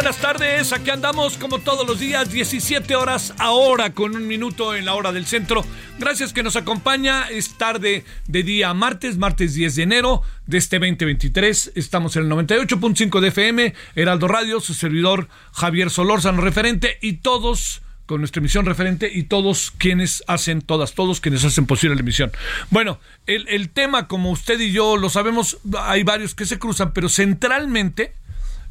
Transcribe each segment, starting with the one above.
Buenas tardes, aquí andamos como todos los días, 17 horas ahora con un minuto en la hora del centro. Gracias que nos acompaña, es tarde de día martes, martes 10 de enero de este 2023. Estamos en el 98.5 de FM, Heraldo Radio, su servidor Javier Solórzano referente y todos con nuestra emisión referente y todos quienes hacen, todas, todos quienes hacen posible la emisión. Bueno, el, el tema, como usted y yo lo sabemos, hay varios que se cruzan, pero centralmente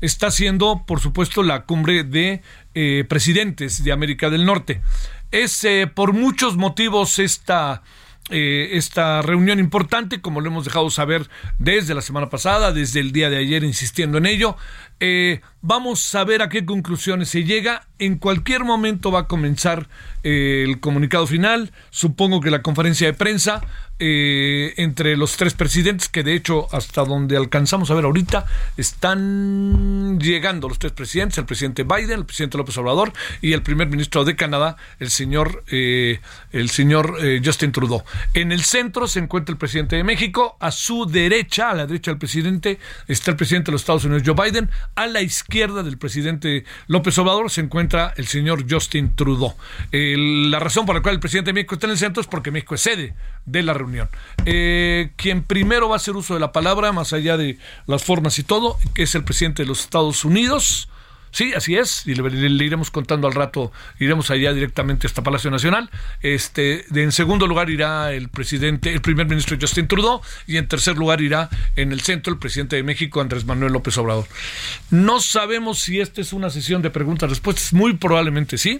está siendo, por supuesto, la cumbre de eh, presidentes de América del Norte. Es eh, por muchos motivos esta, eh, esta reunión importante, como lo hemos dejado saber desde la semana pasada, desde el día de ayer, insistiendo en ello. Vamos a ver a qué conclusiones se llega. En cualquier momento va a comenzar el comunicado final. Supongo que la conferencia de prensa eh, entre los tres presidentes, que de hecho hasta donde alcanzamos a ver ahorita, están llegando los tres presidentes, el presidente Biden, el presidente López Obrador y el primer ministro de Canadá, el señor, eh, el señor eh, Justin Trudeau. En el centro se encuentra el presidente de México, a su derecha, a la derecha del presidente, está el presidente de los Estados Unidos, Joe Biden, a la izquierda del presidente López Obrador se encuentra el señor Justin Trudeau. la razón por la cual el presidente de México está en el centro es porque México es sede de la reunión. Eh, quien primero va a hacer uso de la palabra, más allá de las formas y todo, que es el presidente de los Estados Unidos. Sí, así es, y le, iremos contando al rato, iremos allá directamente hasta Palacio Nacional. Este, en segundo lugar irá el presidente, el primer ministro Justin Trudeau, y en tercer lugar irá en el centro el presidente de México, Andrés Manuel López Obrador. No sabemos si esta es una sesión de preguntas-respuestas, muy probablemente sí.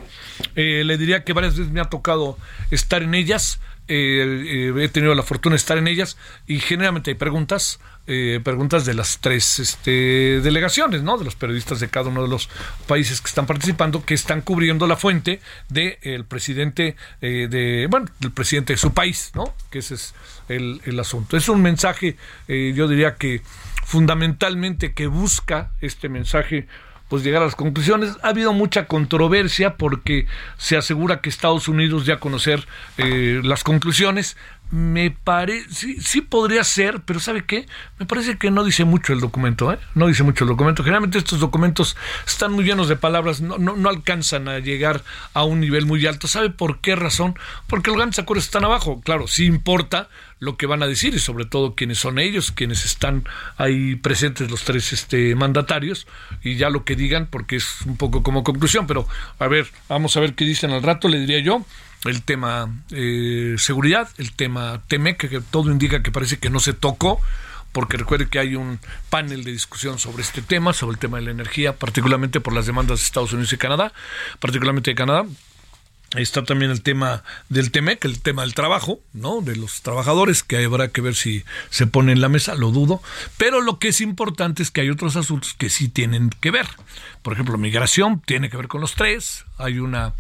Eh, le diría que varias veces me ha tocado estar en ellas. Eh, eh, he tenido la fortuna de estar en ellas y generalmente hay preguntas, eh, preguntas de las tres este, delegaciones, ¿no? De los periodistas de cada uno de los países que están participando, que están cubriendo la fuente del presidente de, bueno, del presidente de su país, ¿no? Que ese es el, el asunto. Es un mensaje, yo diría que fundamentalmente que busca este mensaje pues llegar a las conclusiones. Ha habido mucha controversia porque se asegura que Estados Unidos ya conocer eh, las conclusiones me parece, sí, sí, podría ser, pero ¿sabe qué? Me parece que no dice mucho el documento, ¿eh? No dice mucho el documento. Generalmente estos documentos están muy llenos de palabras, no, no, no alcanzan a llegar a un nivel muy alto. ¿Sabe por qué razón? Porque los grandes acuerdos están abajo. Claro, sí importa lo que van a decir y sobre todo quiénes son ellos, quienes están ahí presentes los tres este, mandatarios y ya lo que digan, porque es un poco como conclusión. Pero a ver, vamos a ver qué dicen al rato, le diría yo el tema eh, seguridad, el tema TEMEC, que todo indica que parece que no se tocó, porque recuerde que hay un panel de discusión sobre este tema, sobre el tema de la energía, particularmente por las demandas de Estados Unidos y Canadá, particularmente de Canadá. Está también el tema del TEMEC, el tema del trabajo, ¿no? De los trabajadores, que habrá que ver si se pone en la mesa, lo dudo. Pero lo que es importante es que hay otros asuntos que sí tienen que ver. Por ejemplo, migración tiene que ver con los tres. Hay una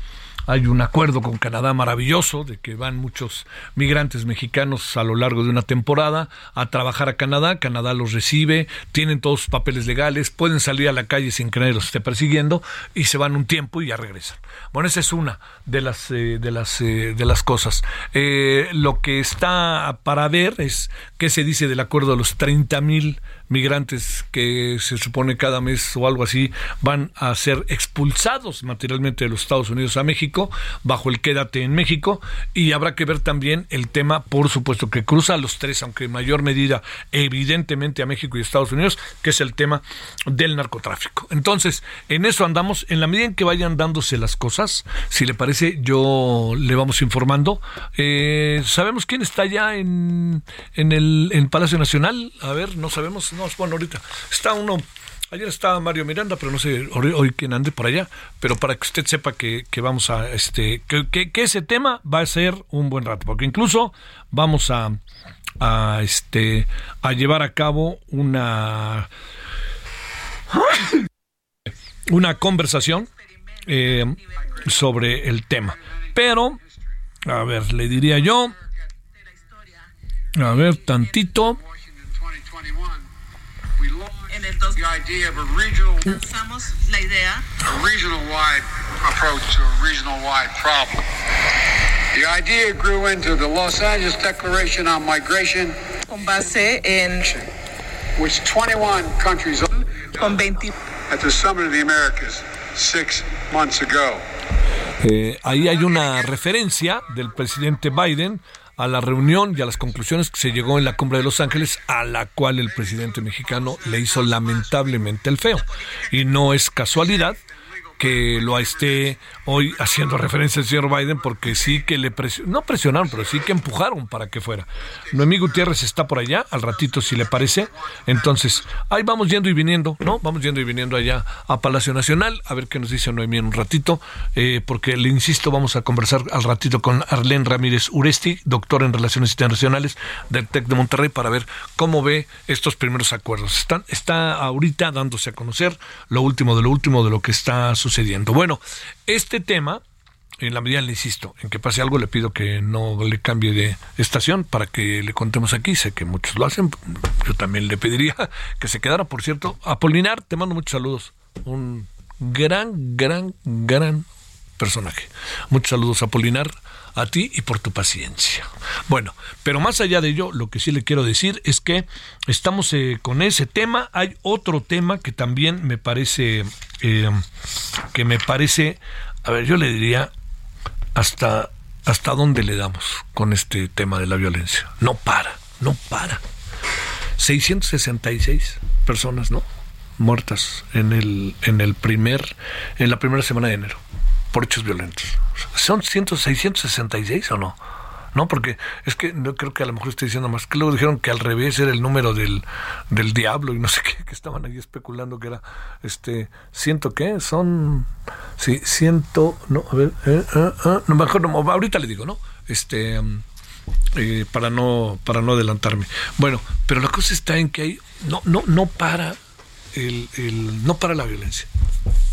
hay un acuerdo con Canadá maravilloso de que van muchos migrantes mexicanos a lo largo de una temporada a trabajar a Canadá. Canadá los recibe, tienen todos sus papeles legales, pueden salir a la calle sin que nadie los esté persiguiendo y se van un tiempo y ya regresan. Bueno, esa es una de las eh, de las eh, de las cosas. Eh, lo que está para ver es qué se dice del acuerdo de los 30 mil migrantes que se supone cada mes o algo así van a ser expulsados materialmente de los Estados Unidos a México bajo el quédate en México y habrá que ver también el tema, por supuesto, que cruza los tres, aunque en mayor medida evidentemente a México y Estados Unidos, que es el tema del narcotráfico. Entonces, en eso andamos, en la medida en que vayan dándose las cosas, si le parece, yo le vamos informando. Eh, ¿Sabemos quién está ya en, en el Palacio Nacional? A ver, no sabemos, no, bueno, ahorita está uno Ayer estaba Mario Miranda, pero no sé hoy, quién ande por allá. Pero para que usted sepa que, vamos a, este, que, ese tema va a ser un buen rato, porque incluso vamos a, a este, a llevar a cabo una, una conversación eh, sobre el tema. Pero, a ver, le diría yo, a ver, tantito. En el dos, lanzamos la idea a regional wide approach to a regional wide problem. The idea grew into the Los Angeles Declaration on Migration con base en which 21 countries con 20 at the Summit of the Americas six months ago. Eh, ahí hay una referencia del presidente Biden a la reunión y a las conclusiones que se llegó en la cumbre de Los Ángeles, a la cual el presidente mexicano le hizo lamentablemente el feo. Y no es casualidad que lo esté hoy haciendo referencia al señor Biden porque sí que le presionaron, no presionaron, pero sí que empujaron para que fuera. Noemí Gutiérrez está por allá, al ratito si le parece. Entonces, ahí vamos yendo y viniendo, ¿no? Vamos yendo y viniendo allá a Palacio Nacional, a ver qué nos dice Noemí en un ratito, eh, porque le insisto, vamos a conversar al ratito con Arlene Ramírez Uresti, doctor en Relaciones Internacionales del TEC de Monterrey, para ver cómo ve estos primeros acuerdos. Están, está ahorita dándose a conocer lo último de lo último de lo que está sucediendo sucediendo. Bueno, este tema, en la medida le insisto, en que pase algo, le pido que no le cambie de estación para que le contemos aquí. Sé que muchos lo hacen. Yo también le pediría que se quedara. Por cierto, Apolinar, te mando muchos saludos. Un gran, gran, gran personaje. Muchos saludos, Apolinar a ti y por tu paciencia. Bueno, pero más allá de ello, lo que sí le quiero decir es que estamos eh, con ese tema. Hay otro tema que también me parece, eh, que me parece, a ver, yo le diría hasta hasta dónde le damos con este tema de la violencia. No para, no para. 666 personas, ¿no? muertas en el en el primer en la primera semana de enero por hechos violentos. ¿Son 666 o no? No, porque es que no creo que a lo mejor estoy diciendo más. Que luego dijeron que al revés era el número del, del diablo y no sé qué, que estaban ahí especulando que era, este, ciento qué, son, sí, ciento, no, a ver, eh, eh, eh, no, mejor no, ahorita le digo, ¿no? Este, mm, eh, para no, para no adelantarme. Bueno, pero la cosa está en que hay, no, no, no para no para la violencia,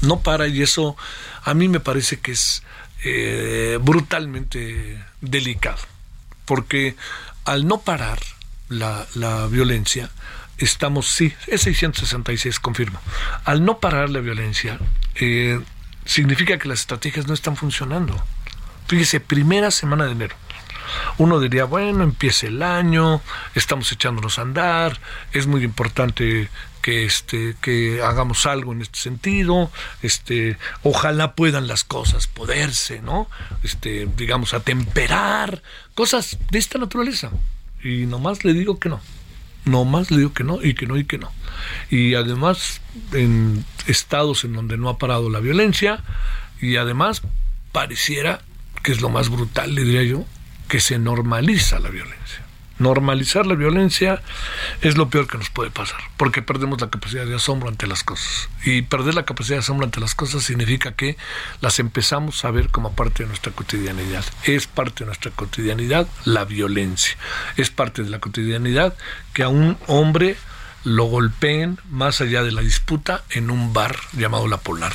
no para y eso a mí me parece que es eh, brutalmente delicado, porque al no parar la, la violencia, estamos, sí, es 666, confirmo, al no parar la violencia, eh, significa que las estrategias no están funcionando. Fíjese, primera semana de enero. Uno diría, bueno, empieza el año, estamos echándonos a andar, es muy importante que este que hagamos algo en este sentido este ojalá puedan las cosas poderse no este digamos atemperar cosas de esta naturaleza. Y nomás le digo que no. Nomás le digo que no y que no y que no. Y además en estados en donde no ha parado la violencia y además pareciera que es lo más brutal le diría yo que se normaliza la violencia Normalizar la violencia es lo peor que nos puede pasar, porque perdemos la capacidad de asombro ante las cosas. Y perder la capacidad de asombro ante las cosas significa que las empezamos a ver como parte de nuestra cotidianidad. Es parte de nuestra cotidianidad la violencia. Es parte de la cotidianidad que a un hombre lo golpeen más allá de la disputa en un bar llamado La Polar.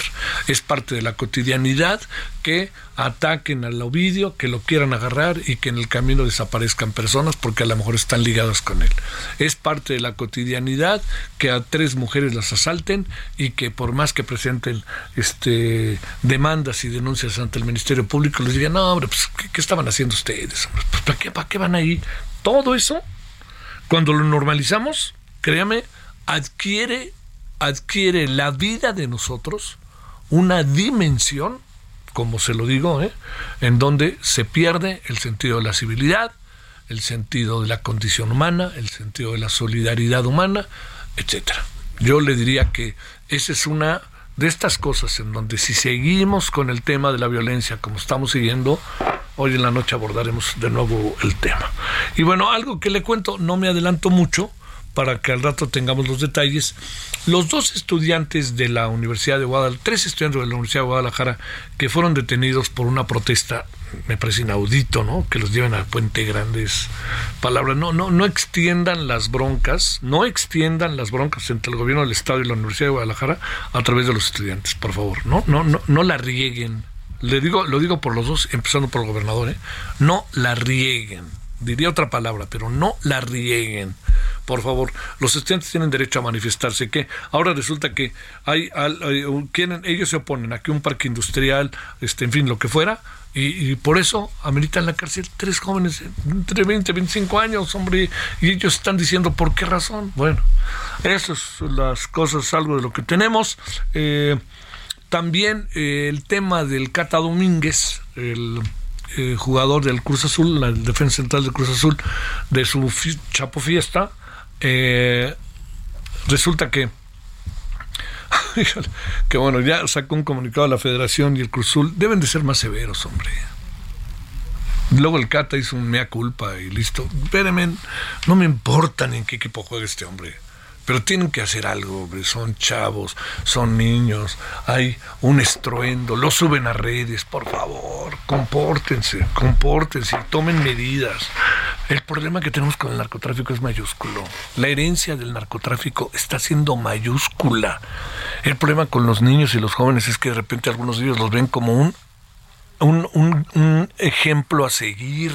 Es parte de la cotidianidad que ataquen al Ovidio, que lo quieran agarrar y que en el camino desaparezcan personas porque a lo mejor están ligadas con él. Es parte de la cotidianidad que a tres mujeres las asalten y que por más que presenten este demandas y denuncias ante el Ministerio Público les digan, no, hombre, pues, ¿qué, estaban haciendo ustedes? Pues, ¿para, qué, ¿Para qué van ahí? Todo eso, cuando lo normalizamos, créame, adquiere, adquiere la vida de nosotros una dimensión, como se lo digo, ¿eh? en donde se pierde el sentido de la civilidad, el sentido de la condición humana, el sentido de la solidaridad humana, etcétera. Yo le diría que esa es una de estas cosas en donde si seguimos con el tema de la violencia como estamos siguiendo, hoy en la noche abordaremos de nuevo el tema. Y bueno, algo que le cuento, no me adelanto mucho para que al rato tengamos los detalles. Los dos estudiantes de la Universidad de Guadalajara, tres estudiantes de la Universidad de Guadalajara que fueron detenidos por una protesta me parece inaudito, ¿no? Que los lleven al puente grandes palabras. No, no, no extiendan las broncas, no extiendan las broncas entre el gobierno del Estado y la Universidad de Guadalajara a través de los estudiantes, por favor. No, no, no, no la rieguen. Le digo, lo digo por los dos, empezando por el gobernador, ¿eh? No la rieguen. Diría otra palabra, pero no la rieguen por favor, los estudiantes tienen derecho a manifestarse. que Ahora resulta que hay, quieren, ellos se oponen a que un parque industrial, este, en fin, lo que fuera, y, por eso ameritan la cárcel tres jóvenes entre 20 y 25 años, hombre, y ellos están diciendo por qué razón. Bueno, esas son las cosas, algo de lo que tenemos. Eh, también eh, el tema del Cata Domínguez, el eh, jugador del Cruz Azul, la defensa central del Cruz Azul, de su Chapo Fiesta, resulta que que bueno, ya sacó un comunicado a la federación y el Cruzul. Deben de ser más severos, hombre. Luego el Cata hizo un mea culpa y listo. Espérenme, no me importa ni en qué equipo juega este hombre. Pero tienen que hacer algo, hombre. Son chavos, son niños, hay un estruendo, lo suben a redes, por favor, compórtense, compórtense, tomen medidas. El problema que tenemos con el narcotráfico es mayúsculo. La herencia del narcotráfico está siendo mayúscula. El problema con los niños y los jóvenes es que de repente algunos de ellos los ven como un, un, un ejemplo a seguir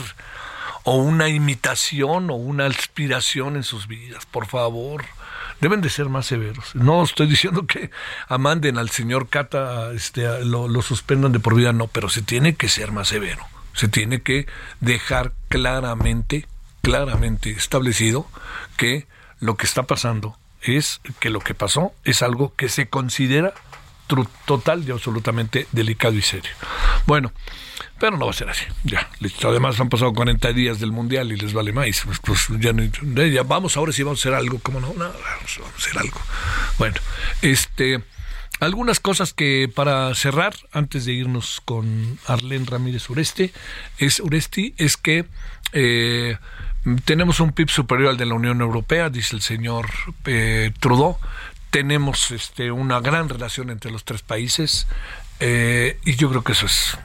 o una imitación o una aspiración en sus vidas. Por favor, deben de ser más severos. No estoy diciendo que amanden al señor Cata, este, lo, lo suspendan de por vida, no, pero se tiene que ser más severo. Se tiene que dejar claramente, claramente establecido que lo que está pasando es que lo que pasó es algo que se considera total y absolutamente delicado y serio. Bueno, pero no va a ser así. Ya. Además han pasado 40 días del Mundial y les vale más. Pues, pues ya, ya, vamos, ahora sí vamos a hacer algo. ¿Cómo no? no vamos a hacer algo. Bueno, este... Algunas cosas que para cerrar, antes de irnos con Arlén Ramírez Ureste, es Uresti, es que eh, tenemos un PIB superior al de la Unión Europea, dice el señor eh, Trudeau. Tenemos este, una gran relación entre los tres países eh, y yo creo que eso es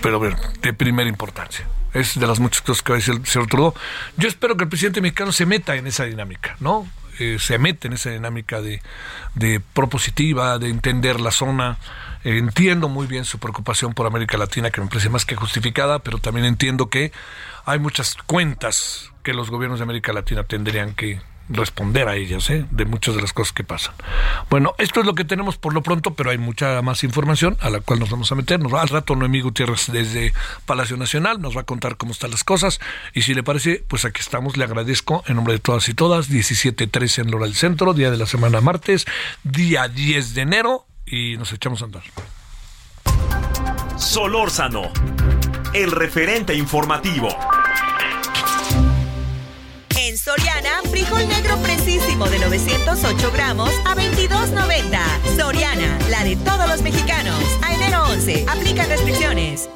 pero ver, de primera importancia. Es de las muchas cosas que va a decir el señor Trudeau. Yo espero que el presidente mexicano se meta en esa dinámica, ¿no? Eh, se mete en esa dinámica de, de propositiva, de entender la zona. entiendo muy bien su preocupación por América Latina, que me parece más que justificada, pero también entiendo que hay muchas cuentas que los gobiernos de América Latina tendrían que responder a ellas, ¿eh? de muchas de las cosas que pasan. Bueno, esto es lo que tenemos por lo pronto, pero hay mucha más información a la cual nos vamos a meter. Nos va, al rato Noemí Gutiérrez desde Palacio Nacional nos va a contar cómo están las cosas y si le parece, pues aquí estamos. Le agradezco en nombre de todas y todas. 17.13 en Lora del Centro, día de la semana martes, día 10 de enero y nos echamos a andar. Solórzano, el referente informativo. Soriana, frijol negro precisísimo de 908 gramos a 22.90. Soriana, la de todos los mexicanos. A enero 11, aplican restricciones.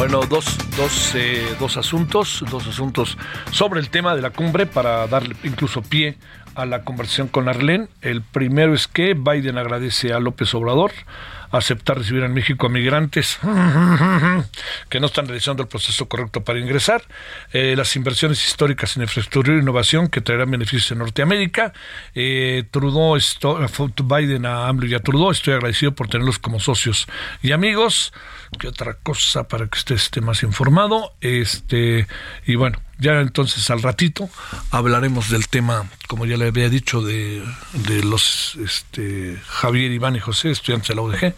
Bueno, dos, dos, eh, dos asuntos, dos asuntos sobre el tema de la cumbre para darle incluso pie a la conversación con Arlene. El primero es que Biden agradece a López Obrador aceptar recibir en México a migrantes que no están realizando el proceso correcto para ingresar, eh, las inversiones históricas en infraestructura e innovación que traerán beneficios en Norteamérica, eh, Biden a AMLO y a Trudeau, estoy agradecido por tenerlos como socios y amigos, ¿qué otra cosa para que usted esté más informado? Este, y bueno, ya entonces al ratito hablaremos del tema, como ya le había dicho, de, de los este, Javier, Iván y José, estudiantes de la UDG,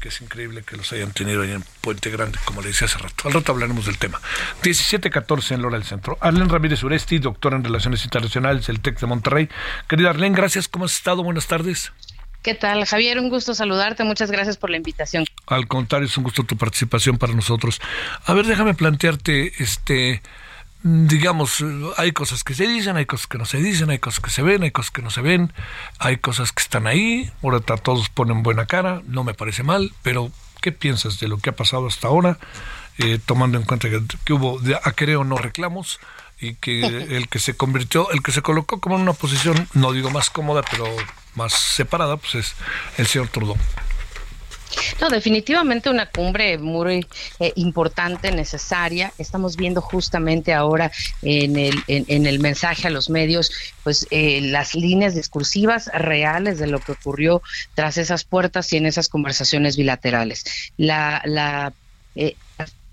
que es increíble que los hayan tenido ahí en Puente Grande, como le decía hace rato. Al rato hablaremos del tema. 17.14 en Lora del Centro. Arlen Ramírez Uresti, doctora en Relaciones Internacionales del TEC de Monterrey. Querida Arlen, gracias. ¿Cómo has estado? Buenas tardes. ¿Qué tal, Javier? Un gusto saludarte. Muchas gracias por la invitación. Al contrario, es un gusto tu participación para nosotros. A ver, déjame plantearte, este, digamos, hay cosas que se dicen, hay cosas que no se dicen, hay cosas que se ven, hay cosas que no se ven, hay cosas que están ahí. Ahorita todos ponen buena cara, no me parece mal, pero ¿qué piensas de lo que ha pasado hasta ahora? Eh, tomando en cuenta que, hubo de creo no reclamos y que el que se convirtió, el que se colocó como en una posición, no digo más cómoda, pero más separada, pues es el señor Trudeau. No, definitivamente una cumbre muy eh, importante, necesaria. Estamos viendo justamente ahora en el, en, el mensaje a los medios, pues eh, las líneas discursivas reales de lo que ocurrió tras esas puertas y en esas conversaciones bilaterales. La, la eh,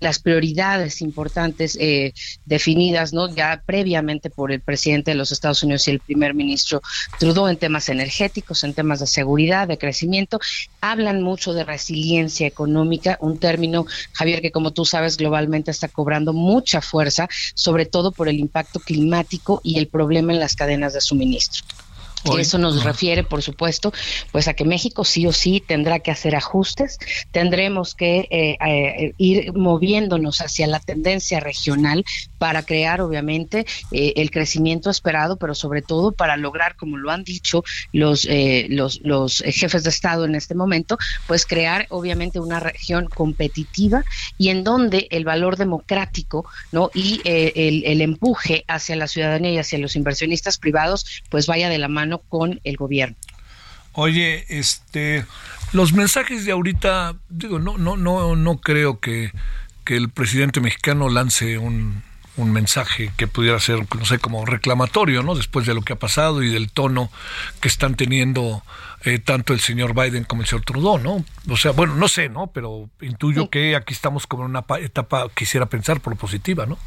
las prioridades importantes eh, definidas no ya previamente por el presidente de los Estados Unidos y el primer ministro Trudeau en temas energéticos, en temas de seguridad, de crecimiento, hablan mucho de resiliencia económica, un término, Javier, que como tú sabes globalmente está cobrando mucha fuerza, sobre todo por el impacto climático y el problema en las cadenas de suministro. Eso nos refiere, por supuesto, pues a que México sí o sí tendrá que hacer ajustes, tendremos que eh, eh, ir moviéndonos hacia la tendencia regional para crear, obviamente, eh, el crecimiento esperado, pero sobre todo para lograr, como lo han dicho los, los, los jefes de Estado en este momento, pues crear, obviamente, una región competitiva y en donde el valor democrático, ¿no? Y el, el empuje hacia la ciudadanía y hacia los inversionistas privados, pues vaya de la mano con el gobierno. Oye, este, los mensajes de ahorita, digo, no, no, no, no creo que, que el presidente mexicano lance un, un mensaje que pudiera ser, no sé, como reclamatorio, ¿no? Después de lo que ha pasado y del tono que están teniendo eh, tanto el señor Biden como el señor Trudeau, ¿no? O sea, bueno, no sé, ¿no? Pero intuyo que aquí estamos como en una etapa, quisiera pensar, por positiva, ¿no?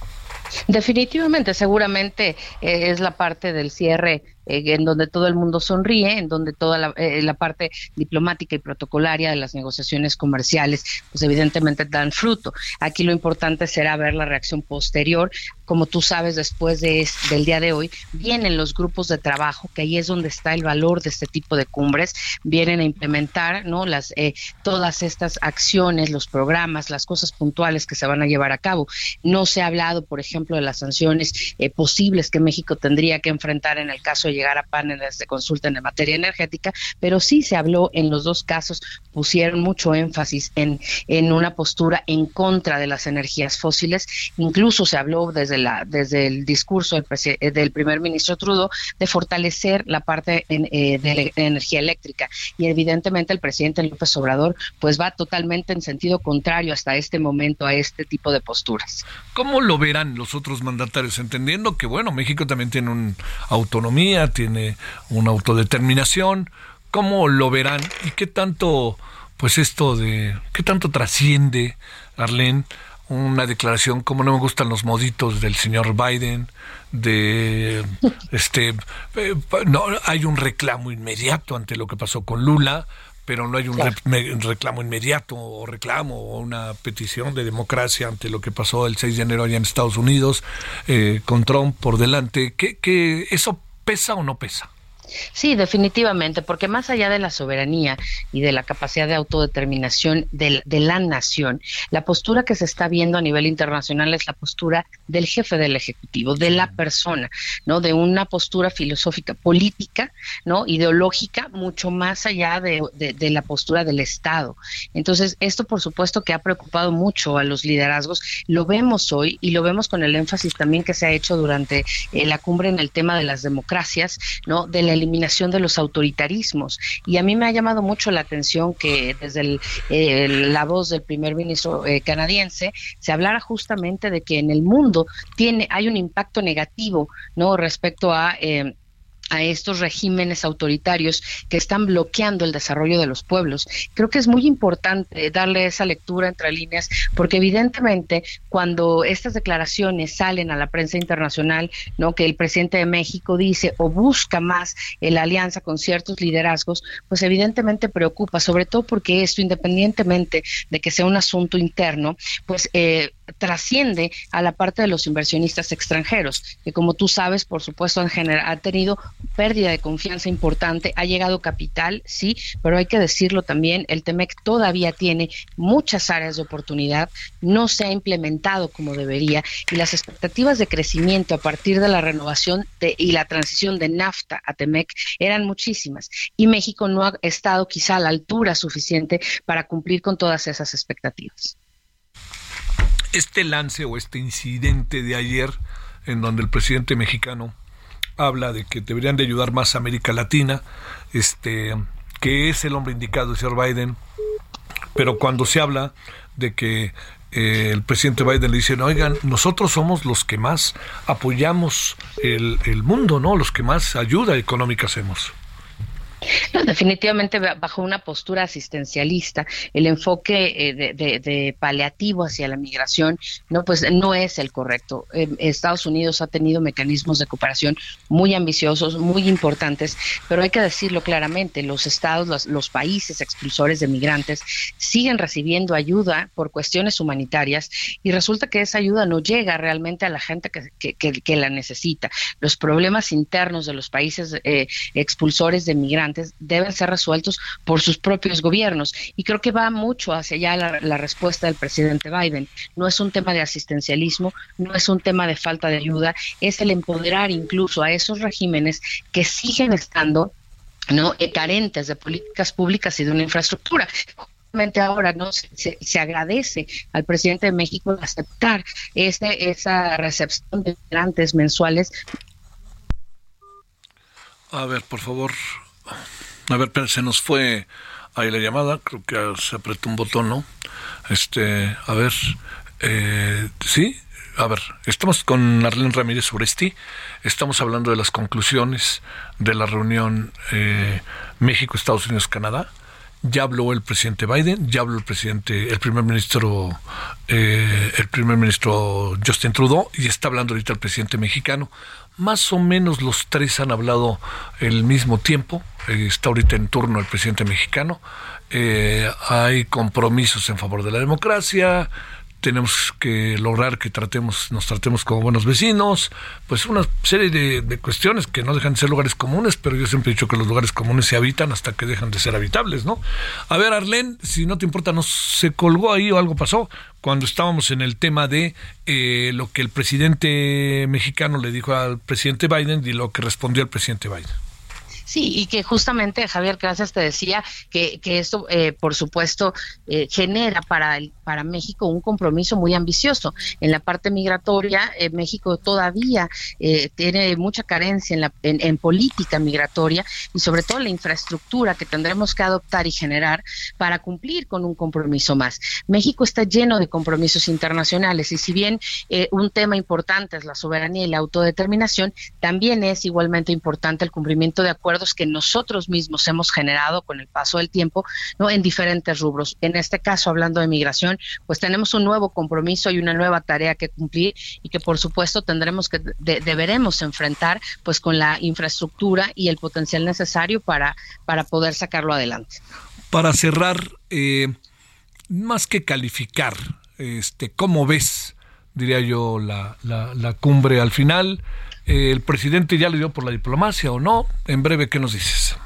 Definitivamente, seguramente eh, es la parte del cierre eh, en donde todo el mundo sonríe, en donde toda eh, la, parte diplomática y protocolaria de las negociaciones comerciales, pues evidentemente dan fruto. Aquí lo importante será ver la reacción posterior. Como tú sabes, después de del día de hoy, vienen los grupos de trabajo, que ahí es donde está el valor de este tipo de cumbres, vienen a implementar ¿no? las, eh, todas estas acciones, los programas, las cosas puntuales que se van a llevar a cabo. No se ha hablado, por ejemplo, de las sanciones posibles que México tendría que enfrentar en el caso de llegar a paneles de consulta en materia energética, pero sí se habló en los dos casos, pusieron mucho énfasis en, en una postura en contra de las energías fósiles, incluso se habló desde, la, desde el discurso del, eh, del primer ministro Trudeau de fortalecer la parte eh, de, energía eléctrica y evidentemente el presidente López Obrador pues va totalmente en sentido contrario hasta este momento a este tipo de posturas. ¿Cómo lo verán los otros mandatarios? Entendiendo que, bueno, México también tiene una autonomía, tiene una autodeterminación. ¿Cómo lo verán y qué tanto, pues esto de, qué tanto trasciende, Arlene, una declaración como no me gustan los moditos del señor Biden, de este, eh, no hay un reclamo inmediato ante lo que pasó con Lula, pero no hay un reclamo inmediato o reclamo o una petición de democracia ante lo que pasó el 6 de enero allá en Estados Unidos eh, con Trump por delante. ¿Qué, qué, ¿Eso pesa o no pesa? Sí, definitivamente, porque más allá de la soberanía y de la capacidad de autodeterminación de, la nación, la postura que se está viendo a nivel internacional es la postura del jefe del Ejecutivo, de la persona, ¿no? De una postura filosófica, política, ¿no? Ideológica, mucho más allá de, la postura del Estado. Entonces, esto por supuesto que ha preocupado mucho a los liderazgos, lo vemos hoy y lo vemos con el énfasis también que se ha hecho durante eh, la cumbre en el tema de las democracias, ¿no? De la eliminación de los autoritarismos. Y a mí me ha llamado mucho la atención que desde la voz del primer ministro eh, canadiense se hablara justamente de que en el mundo tiene hay un impacto negativo no respecto a eh, a estos regímenes autoritarios que están bloqueando el desarrollo de los pueblos. Creo que es muy importante darle esa lectura entre líneas, porque evidentemente cuando estas declaraciones salen a la prensa internacional, no que el presidente de México dice o busca más la alianza con ciertos liderazgos, pues evidentemente preocupa, sobre todo porque esto, independientemente de que sea un asunto interno, pues eh, trasciende a la parte de los inversionistas extranjeros, que como tú sabes, por supuesto, han, ha tenido pérdida de confianza importante, ha llegado capital, sí, pero hay que decirlo también, el TEMEC todavía tiene muchas áreas de oportunidad, no se ha implementado como debería y las expectativas de crecimiento a partir de la renovación y la transición de NAFTA a TEMEC eran muchísimas y México no ha estado quizá a la altura suficiente para cumplir con todas esas expectativas este lance o este incidente de ayer en donde el presidente mexicano habla de que deberían de ayudar más a América Latina, este, que es el hombre indicado, el señor Biden, pero cuando se habla de que eh, el presidente Biden le dice, oigan, nosotros somos los que más apoyamos el, el mundo, ¿no? Los que más ayuda económica hacemos definitivamente bajo una postura asistencialista, el enfoque eh, de, paliativo hacia la migración, no, pues no es el correcto. Em, Estados Unidos ha tenido mecanismos de cooperación muy ambiciosos, muy importantes, pero hay que decirlo claramente, los estados, los, países expulsores de migrantes siguen recibiendo ayuda por cuestiones humanitarias y resulta que esa ayuda no llega realmente a la gente que, la necesita. Los problemas internos de los países eh, expulsores de migrantes deben ser resueltos por sus propios gobiernos. Y creo que va mucho hacia allá la, respuesta del presidente Biden. No es un tema de asistencialismo, no es un tema de falta de ayuda, es el empoderar incluso a esos regímenes que siguen estando no eh, carentes de políticas públicas y de una infraestructura ahora no se, se, agradece al presidente de México aceptar este, esa recepción de migrantes mensuales. A ver, por favor, a ver, se nos fue ahí la llamada, creo que se apretó un botón, ¿no? Este, a ver, eh, sí, a ver, estamos con Arlene Ramírez Uresti, estamos hablando de las conclusiones de la reunión eh, México, Estados Unidos, Canadá. Ya habló el presidente Biden, ya habló el presidente, el primer ministro, eh, el primer ministro Justin Trudeau, y está hablando ahorita el presidente mexicano. Más o menos los tres han hablado el mismo tiempo. Eh, está ahorita en turno el presidente mexicano. Eh, hay compromisos en favor de la democracia, tenemos que lograr que tratemos, nos tratemos como buenos vecinos, pues una serie de, cuestiones que no dejan de ser lugares comunes, pero yo siempre he dicho que los lugares comunes se habitan hasta que dejan de ser habitables, ¿no? A ver, Arlen, si no te importa, ¿nos se colgó ahí o algo pasó cuando estábamos en el tema de eh, lo que el presidente mexicano le dijo al presidente Biden y lo que respondió el presidente Biden? Sí, y que justamente, Javier, gracias, te decía que, que esto, eh, por supuesto, eh, genera para, el, para México un compromiso muy ambicioso. En la parte migratoria, eh, México todavía tiene mucha carencia en, la, en, política migratoria y sobre todo la infraestructura que tendremos que adoptar y generar para cumplir con un compromiso más. México está lleno de compromisos internacionales y si bien un tema importante es la soberanía y la autodeterminación, también es igualmente importante el cumplimiento de acuerdos que nosotros mismos hemos generado con el paso del tiempo, ¿no? En diferentes rubros. En este caso, hablando de migración, pues tenemos un nuevo compromiso y una nueva tarea que cumplir y que por supuesto tendremos que deberemos enfrentar pues con la infraestructura y el potencial necesario para para poder sacarlo adelante. Para cerrar, eh, más que calificar, este, ¿cómo ves? diría yo, la, la, la cumbre al final. ¿El presidente ya le dio por la diplomacia o no? En breve, ¿qué nos dices?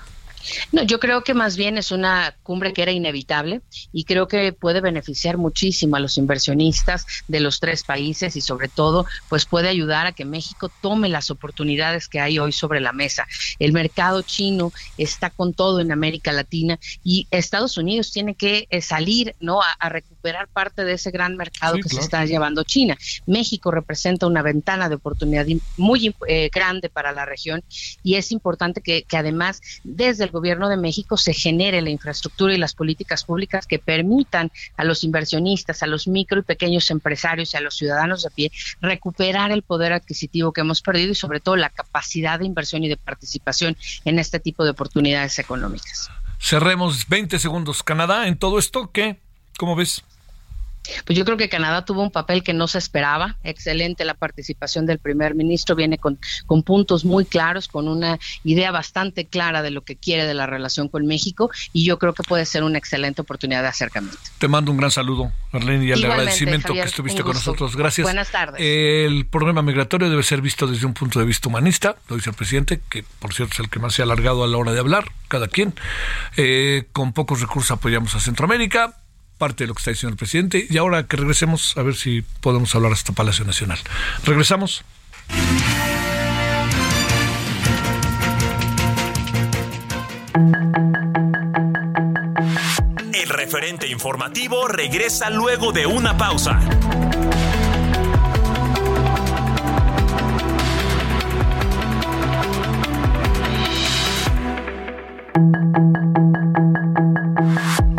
No, yo creo que más bien es una cumbre que era inevitable y creo que puede beneficiar muchísimo a los inversionistas de los tres países y sobre todo pues puede ayudar a que México tome las oportunidades que hay hoy sobre la mesa. El mercado chino está con todo en América Latina y Estados Unidos tiene que eh, salir no a, recuperar parte de ese gran mercado que se está llevando China. México representa una ventana de oportunidad muy eh, grande para la región y es importante que, que además desde el gobierno de México se genere la infraestructura y las políticas públicas que permitan a los inversionistas, a los micro y pequeños empresarios y a los ciudadanos de pie recuperar el poder adquisitivo que hemos perdido y sobre todo la capacidad de inversión y de participación en este tipo de oportunidades económicas. Cerremos 20 segundos. Canadá, en todo esto, ¿qué? ¿Cómo ves? Pues yo creo que Canadá tuvo un papel que no se esperaba. Excelente la participación del primer ministro. Viene con, con puntos muy claros, con una idea bastante clara de lo que quiere de la relación con México y yo creo que puede ser una excelente oportunidad de acercamiento. Te mando un gran saludo, Arlene, y el agradecimiento que estuviste con nosotros. Gracias. Buenas tardes. El problema migratorio debe ser visto desde un punto de vista humanista, lo dice el presidente, que por cierto es el que más se ha alargado a la hora de hablar, cada quien. Eh, con pocos recursos apoyamos a Centroamérica parte de lo que está diciendo el presidente. Y ahora que regresemos, a ver si podemos hablar hasta Palacio Nacional. Regresamos. El referente informativo regresa luego de una pausa.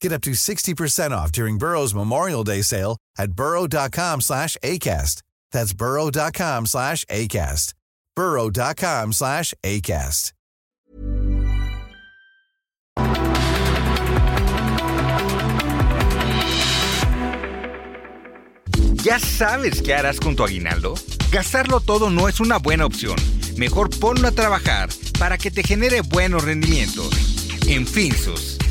Get up to 60% off during Burrow's Memorial Day sale at burrow.com slash ACAST. That's burrow.com slash ACAST. burrow.com slash ACAST. ¿Ya sabes qué harás con tu aguinaldo? Gastarlo todo no es una buena opción. Mejor ponlo a trabajar para que te genere buenos rendimientos. En Finsus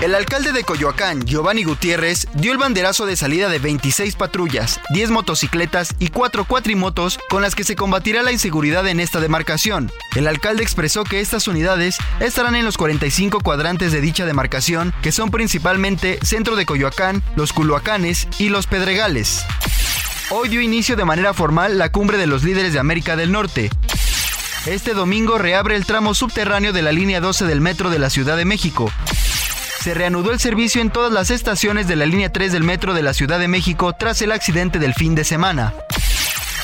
El alcalde de Coyoacán, Giovanni Gutiérrez, dio el banderazo de salida de 26 patrullas, 10 motocicletas y 4 cuatrimotos con las que se combatirá la inseguridad en esta demarcación. El alcalde expresó que estas unidades estarán en los 45 cuadrantes de dicha demarcación, que son principalmente Centro de Coyoacán, Los Culuacanes y Los Pedregales. Hoy dio inicio de manera formal la cumbre de los líderes de América del Norte. Este domingo reabre el tramo subterráneo de la línea 12 del metro de la Ciudad de México se reanudó el servicio en todas las estaciones de la línea 3 del metro de la Ciudad de México tras el accidente del fin de semana.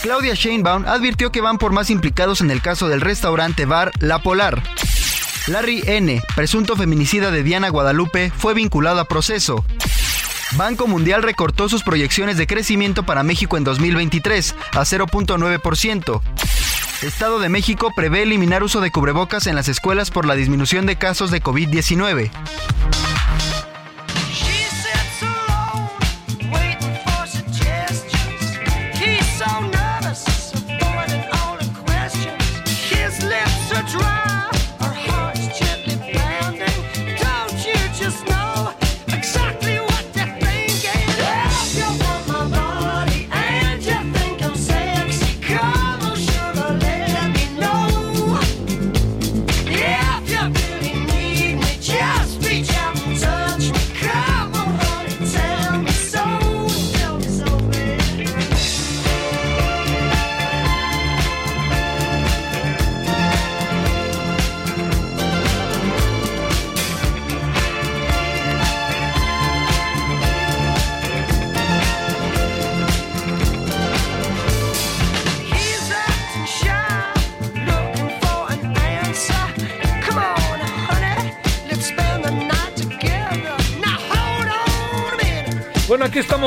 Claudia Sheinbaum advirtió que van por más implicados en el caso del restaurante bar La Polar. Larry N., presunto feminicida de Diana Guadalupe, fue vinculado a proceso. Banco Mundial recortó sus proyecciones de crecimiento para México en 2023 a 0.9%. Estado de México prevé eliminar uso de cubrebocas en las escuelas por la disminución de casos de COVID-19.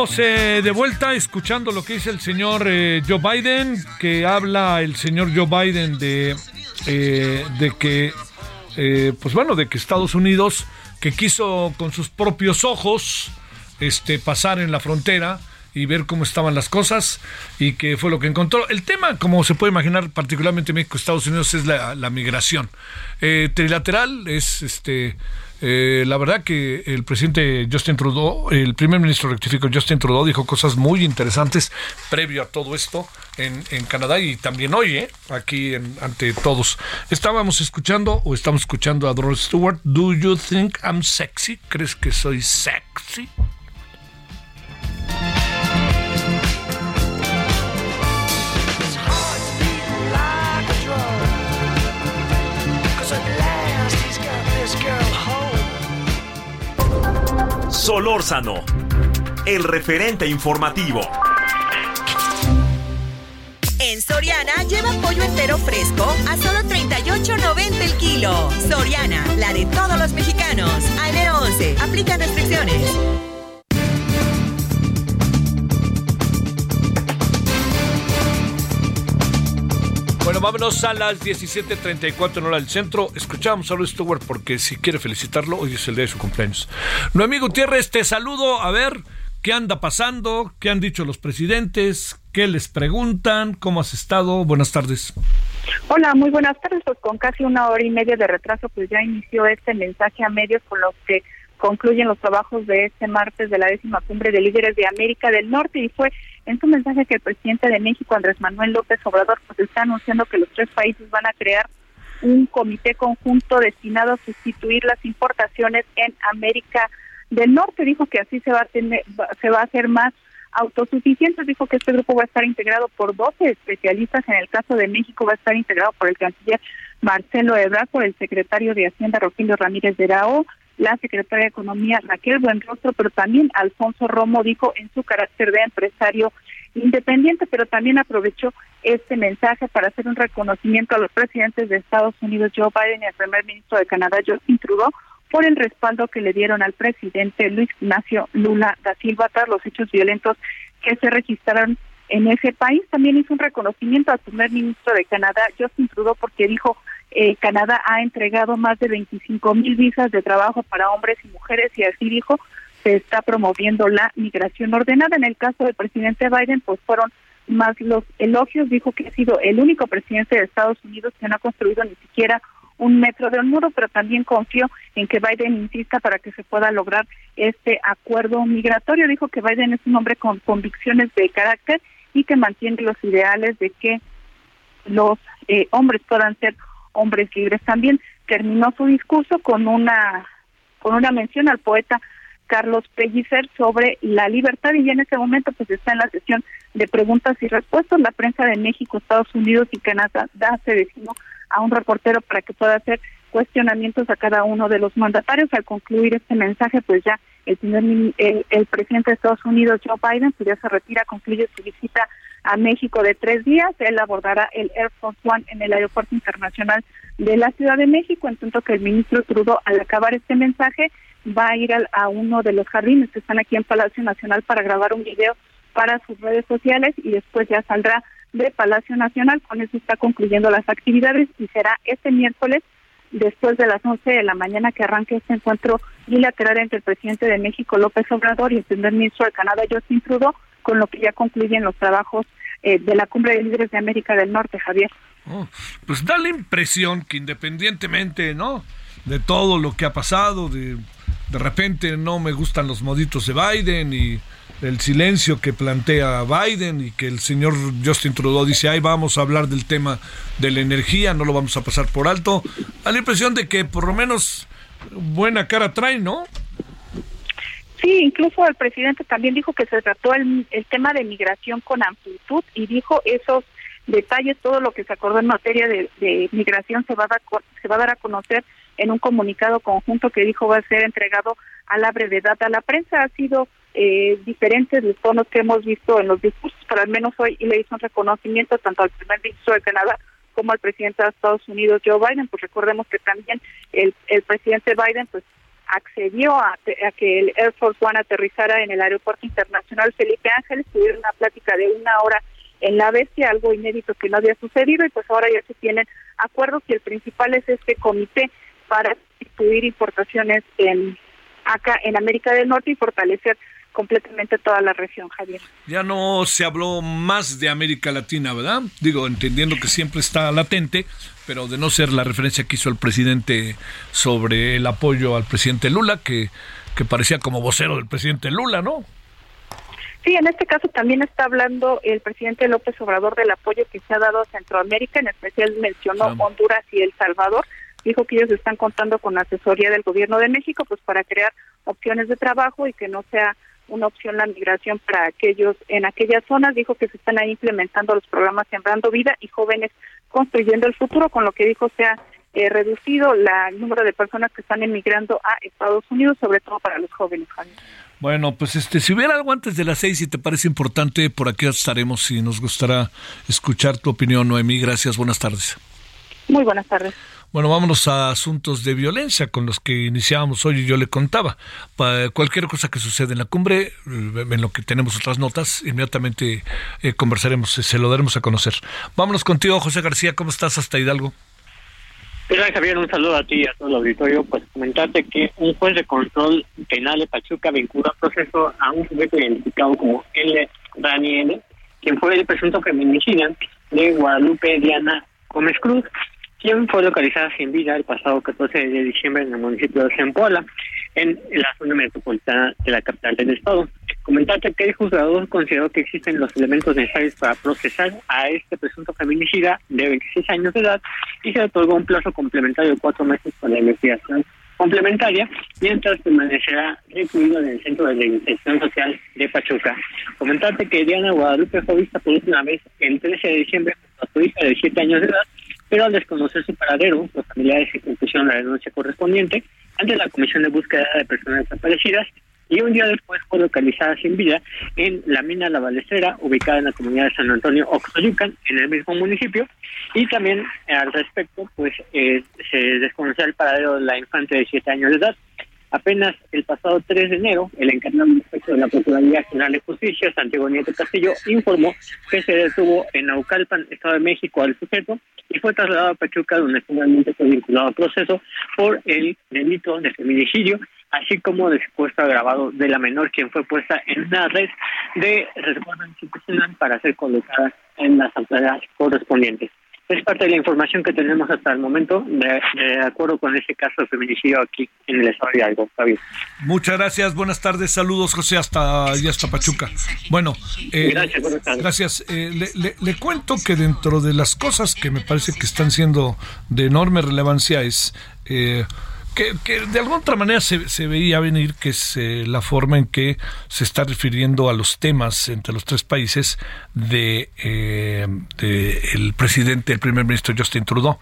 Estamos eh, de vuelta escuchando lo que dice el señor eh, Joe Biden, que habla el señor Joe Biden de, eh, de que, pues bueno, de que Estados Unidos que quiso con sus propios ojos este, pasar en la frontera y ver cómo estaban las cosas y qué fue lo que encontró. El tema, como se puede imaginar, particularmente México Estados Unidos, es la, migración. Eh, trilateral es este eh, la verdad que el presidente Justin Trudeau, el primer ministro rectificó Justin Trudeau, dijo cosas muy interesantes previo a todo esto en, en Canadá y también hoy, eh, aquí ante todos. Estábamos escuchando o estamos escuchando a Doris Stewart. Do you think I'm sexy? ¿Crees que soy sexy? Solórzano, el referente informativo. En Soriana lleva pollo entero fresco a solo 38.90 el kilo. Soriana, la de todos los mexicanos. A enero 11, aplica restricciones. Bueno, vámonos a las 17.34 en hora del centro. Escuchamos a Luis Stewart porque si quiere felicitarlo, hoy es el día de su cumpleaños. Noemí Gutiérrez, te saludo. A ver, ¿qué anda pasando? ¿Qué han dicho los presidentes? ¿Qué les preguntan? ¿Cómo has estado? Buenas tardes. Hola, muy buenas tardes. Pues con casi una hora y media de retraso, pues ya inició este mensaje a medios con los que concluyen los trabajos de este martes de la décima cumbre de líderes de América del Norte y fue en su mensaje que el presidente de México, Andrés Manuel López Obrador, pues está anunciando que los tres países van a crear un comité conjunto destinado a sustituir las importaciones en América del Norte. Dijo que así se va a tener, se va a hacer más autosuficiente. Dijo que este grupo va a estar integrado por 12 especialistas. En el caso de México va a estar integrado por el canciller Marcelo Ebrard, por el secretario de Hacienda Rogelio Ramírez de Rao, la secretaria de Economía Raquel Buenrostro, pero también Alfonso Romo dijo en su carácter de empresario independiente, pero también aprovechó este mensaje para hacer un reconocimiento a los presidentes de Estados Unidos, Joe Biden, y al primer ministro de Canadá, Justin Trudeau, por el respaldo que le dieron al presidente Luis Ignacio Lula da Silva tras los hechos violentos que se registraron en ese país. También hizo un reconocimiento al primer ministro de Canadá, Justin Trudeau, porque dijo eh, Canadá ha entregado más de 25 mil visas de trabajo para hombres y mujeres y así dijo se está promoviendo la migración ordenada. En el caso del presidente Biden, pues fueron más los elogios. Dijo que ha sido el único presidente de Estados Unidos que no ha construido ni siquiera un metro de un muro, pero también confió en que Biden insista para que se pueda lograr este acuerdo migratorio. Dijo que Biden es un hombre con convicciones de carácter y que mantiene los ideales de que los eh, hombres puedan ser hombres libres. También terminó su discurso con una con una mención al poeta Carlos Pellicer sobre la libertad y ya en este momento pues está en la sesión de preguntas y respuestas. La prensa de México, Estados Unidos y Canadá se designó a un reportero para que pueda hacer cuestionamientos a cada uno de los mandatarios. Al concluir este mensaje, pues ya el, primer, el, presidente de Estados Unidos, Joe Biden, pues ya se retira, concluye su visita a México de tres días. Él abordará el Air Force One en el Aeropuerto Internacional de la Ciudad de México, en tanto que el ministro Trudeau, al acabar este mensaje, va a ir a, uno de los jardines que están aquí en Palacio Nacional para grabar un video para sus redes sociales y después ya saldrá de Palacio Nacional. Con eso está concluyendo las actividades y será este miércoles después de las 11 de la mañana que arranque este encuentro bilateral entre el presidente de México, López Obrador, y el primer ministro de Canadá, Justin Trudeau, con lo que ya concluyen los trabajos eh, de la Cumbre de Líderes de América del Norte, Javier. Oh, pues da la impresión que independientemente, ¿no? De todo lo que ha pasado, de, de repente no me gustan los moditos de Biden y el silencio que plantea Biden y que el señor Justin Trudeau dice, ahí vamos a hablar del tema de la energía, no lo vamos a pasar por alto. Da la impresión de que por lo menos buena cara trae, ¿no? Sí, incluso el presidente también dijo que se trató el, tema de migración con amplitud y dijo esos detalles, todo lo que se acordó en materia de, de migración se va, a dar, se va a dar a conocer en un comunicado conjunto que dijo va a ser entregado a la brevedad a la prensa. Ha sido eh, diferentes los tonos que hemos visto en los discursos, pero al menos hoy le hizo un reconocimiento tanto al primer ministro de Canadá como al presidente de Estados Unidos, Joe Biden. Pues recordemos que también el, el presidente Biden pues accedió a, que el Air Force One aterrizara en el Aeropuerto Internacional Felipe Ángeles, tuvieron una plática de una hora en la bestia, algo inédito que no había sucedido y pues ahora ya se tienen acuerdos y el principal es este comité para distribuir importaciones en acá en América del Norte y fortalecer completamente toda la región, Javier. Ya no se habló más de América Latina, ¿verdad? Digo, entendiendo que siempre está latente, pero de no ser la referencia que hizo el presidente sobre el apoyo al presidente Lula, que, que parecía como vocero del presidente Lula, ¿no? Sí, en este caso también está hablando el presidente López Obrador del apoyo que se ha dado a Centroamérica, en especial mencionó Honduras y El Salvador. Dijo que ellos están contando con la asesoría del gobierno de México pues para crear opciones de trabajo y que no sea una opción la migración para aquellos en aquellas zonas. Dijo que se están ahí implementando los programas Sembrando Vida y Jóvenes Construyendo el Futuro, con lo que dijo se ha eh, reducido la, el número de personas que están emigrando a Estados Unidos, sobre todo para los jóvenes. Bueno, pues este, si hubiera algo antes de las seis y te parece importante, por aquí estaremos y nos gustará escuchar tu opinión, Noemí. Gracias, buenas tardes. Muy buenas tardes. Bueno, vámonos a asuntos de violencia con los que iniciábamos hoy y yo le contaba. Cualquier cosa que suceda en la cumbre, eh, en lo que tenemos otras notas, inmediatamente eh, conversaremos, se lo daremos a conocer. Vámonos contigo, José García, ¿cómo estás hasta Hidalgo? Hola Javier, un saludo a ti y a todo el auditorio. Pues comentarte que un juez de control penal de Pachuca vincula proceso a un sujeto identificado como L. Daniel, quien fue el presunto feminicida de Guadalupe Diana Gómez Cruz, quien fue localizada sin vida el pasado 14 de diciembre en el municipio de Zempoala, en la zona metropolitana de la capital del estado. Comentarte que el juzgador consideró que existen los elementos necesarios para procesar a este presunto feminicida de 26 años de edad y se otorgó un plazo complementario de cuatro meses para la investigación complementaria, mientras permanecerá recluido en el Centro de Reinserción Social de Pachuca. Comentarte que Diana Guadalupe fue vista por última vez el 13 de diciembre a su hija de 7 años de edad, pero al desconocer su paradero, los familiares se compusieron la denuncia correspondiente ante la Comisión de Búsqueda de Personas Desaparecidas y un día después fue localizada sin vida en la mina La Balestera, ubicada en la comunidad de San Antonio Oxoyucan, en el mismo municipio. Y también eh, al respecto, pues eh, se desconoce el paradero de la infante de siete años de edad. Apenas el pasado 3 de enero, el encargado de la Procuraduría General de Justicia, Santiago Nieto Castillo, informó que se detuvo en Naucalpan, Estado de México, al sujeto y fue trasladado a Pachuca, donde finalmente fue vinculado al proceso por el delito de feminicidio así como de secuestro agravado de la menor, quien fue puesta en una red de resguardo institucional para ser colocada en las autoridades correspondientes. Es parte de la información que tenemos hasta el momento, de, acuerdo con este caso de feminicidio aquí en el estado de Hidalgo. Muchas gracias, buenas tardes, saludos José hasta, y hasta Pachuca. Bueno, eh, gracias, buenas tardes. gracias. Eh, le, le, cuento que dentro de las cosas que me parece que están siendo de enorme relevancia es... Eh, que, de alguna otra manera se, veía venir, que es eh, la forma en que se está refiriendo a los temas entre los tres países de, eh, el presidente, el primer ministro Justin Trudeau.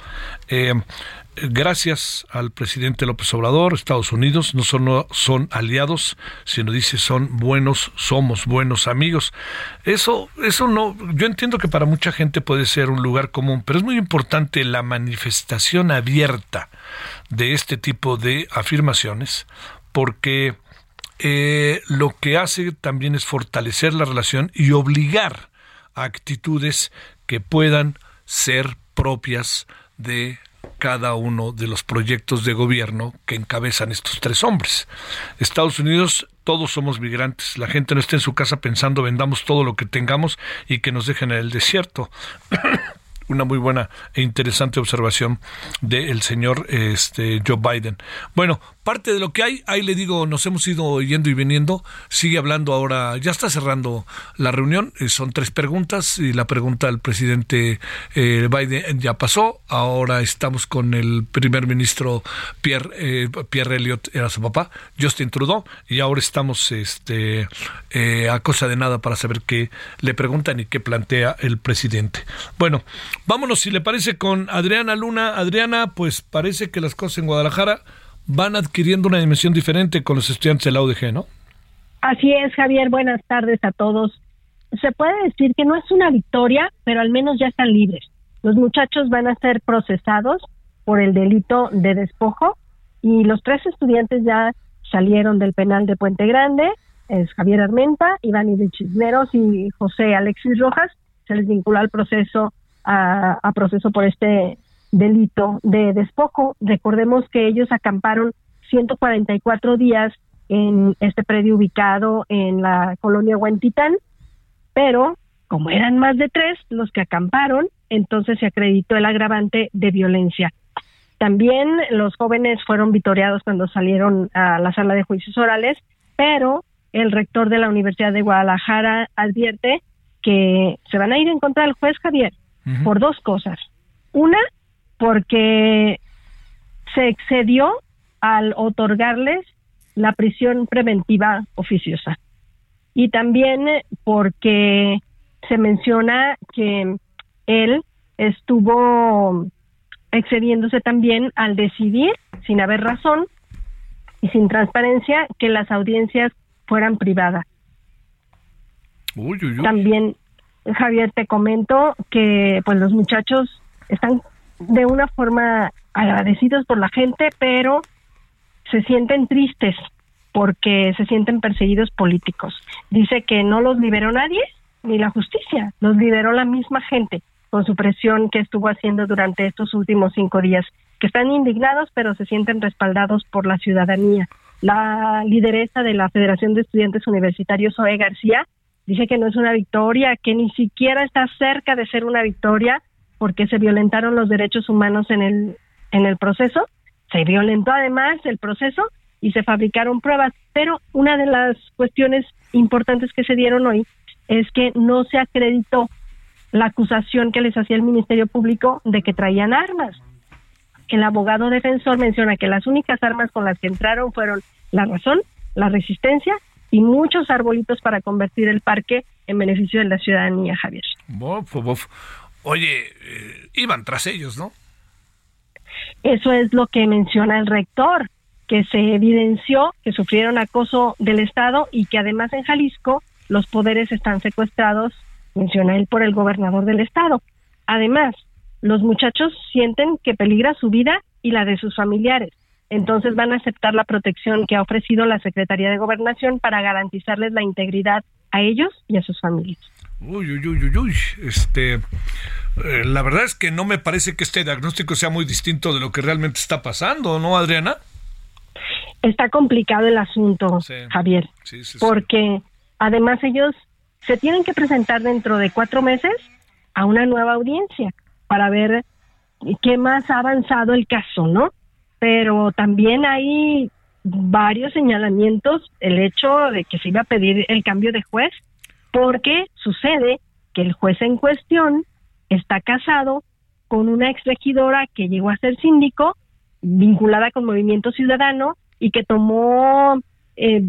Eh, gracias al presidente López Obrador, Estados Unidos no solo son aliados, sino dice son buenos, somos buenos amigos. Eso, eso no, yo entiendo que para mucha gente puede ser un lugar común, pero es muy importante la manifestación abierta de este tipo de afirmaciones, porque eh, lo que hace también es fortalecer la relación y obligar a actitudes que puedan ser propias de cada uno de los proyectos de gobierno que encabezan estos tres hombres. Estados Unidos, todos somos migrantes. La gente no está en su casa pensando vendamos todo lo que tengamos y que nos dejen en el desierto. una muy buena e interesante observación del señor este, Joe Biden. Bueno, parte de lo que hay, ahí le digo, nos hemos ido yendo y viniendo, sigue hablando ahora, ya está cerrando la reunión, eh, son tres preguntas y la pregunta del presidente eh, Biden ya pasó, ahora estamos con el primer ministro Pierre, eh, Pierre Elliott, era su papá, Justin Trudeau, y ahora estamos este, a cosa de nada para saber qué le preguntan y qué plantea el presidente. Bueno, vámonos si le parece con Adriana Luna. Adriana, pues parece que las cosas en Guadalajara van adquiriendo una dimensión diferente con los estudiantes de la UDG, ¿no? Así es, Javier. Buenas tardes a todos. Se puede decir que no es una victoria, pero al menos ya están libres. Los muchachos van a ser procesados por el delito de despojo y los tres estudiantes ya salieron del penal de Puente Grande. Es Javier Armenta, Iván de Cisneros y José Alexis Rojas. Se les vinculó al proceso a, a proceso por este delito de despojo. Recordemos que ellos acamparon 144 días en este predio ubicado en la colonia Huentitán, pero como eran más de tres los que acamparon, entonces se acreditó el agravante de violencia. También los jóvenes fueron vitoreados cuando salieron a la sala de juicios orales, pero el rector de la Universidad de Guadalajara advierte que se van a ir en contra del juez Javier por dos cosas. Una, porque se excedió al otorgarles la prisión preventiva oficiosa. Y también porque se menciona que él estuvo excediéndose también al decidir, sin haber razón y sin transparencia, que las audiencias fueran privadas. También, Javier, te comento que pues los muchachos están de una forma agradecidos por la gente, pero se sienten tristes porque se sienten perseguidos políticos. Dice que no los liberó nadie, ni la justicia, los liberó la misma gente con su presión que estuvo haciendo durante estos últimos cinco días, que están indignados pero se sienten respaldados por la ciudadanía. La lideresa de la Federación de Estudiantes Universitarios, Zoe García, dice que no es una victoria, que ni siquiera está cerca de ser una victoria porque se violentaron los derechos humanos en el, en el proceso, se violentó además el proceso y se fabricaron pruebas. Pero una de las cuestiones importantes que se dieron hoy es que no se acreditó la acusación que les hacía el Ministerio Público de que traían armas. El abogado defensor menciona que las únicas armas con las que entraron fueron la razón, la resistencia y muchos arbolitos para convertir el parque en beneficio de la ciudadanía, Javier. Oye, eh, iban tras ellos, ¿no? Eso es lo que menciona el rector, que se evidenció que sufrieron acoso del Estado y que además en Jalisco los poderes están secuestrados menciona él, por el gobernador del estado. Además, los muchachos sienten que peligra su vida y la de sus familiares. Entonces van a aceptar la protección que ha ofrecido la Secretaría de Gobernación para garantizarles la integridad a ellos y a sus familias. Uy, uy, uy, uy, Este, eh, la verdad es que no me parece que este diagnóstico sea muy distinto de lo que realmente está pasando, ¿no, Adriana? Está complicado el asunto, Javier, porque además ellos se tienen que presentar dentro de cuatro meses a una nueva audiencia para ver qué más ha avanzado el caso, ¿no? Pero también hay varios señalamientos, el hecho de que se iba a pedir el cambio de juez, porque sucede que el juez en cuestión está casado con una exregidora que llegó a ser síndico, vinculada con Movimiento Ciudadano y que tomó eh,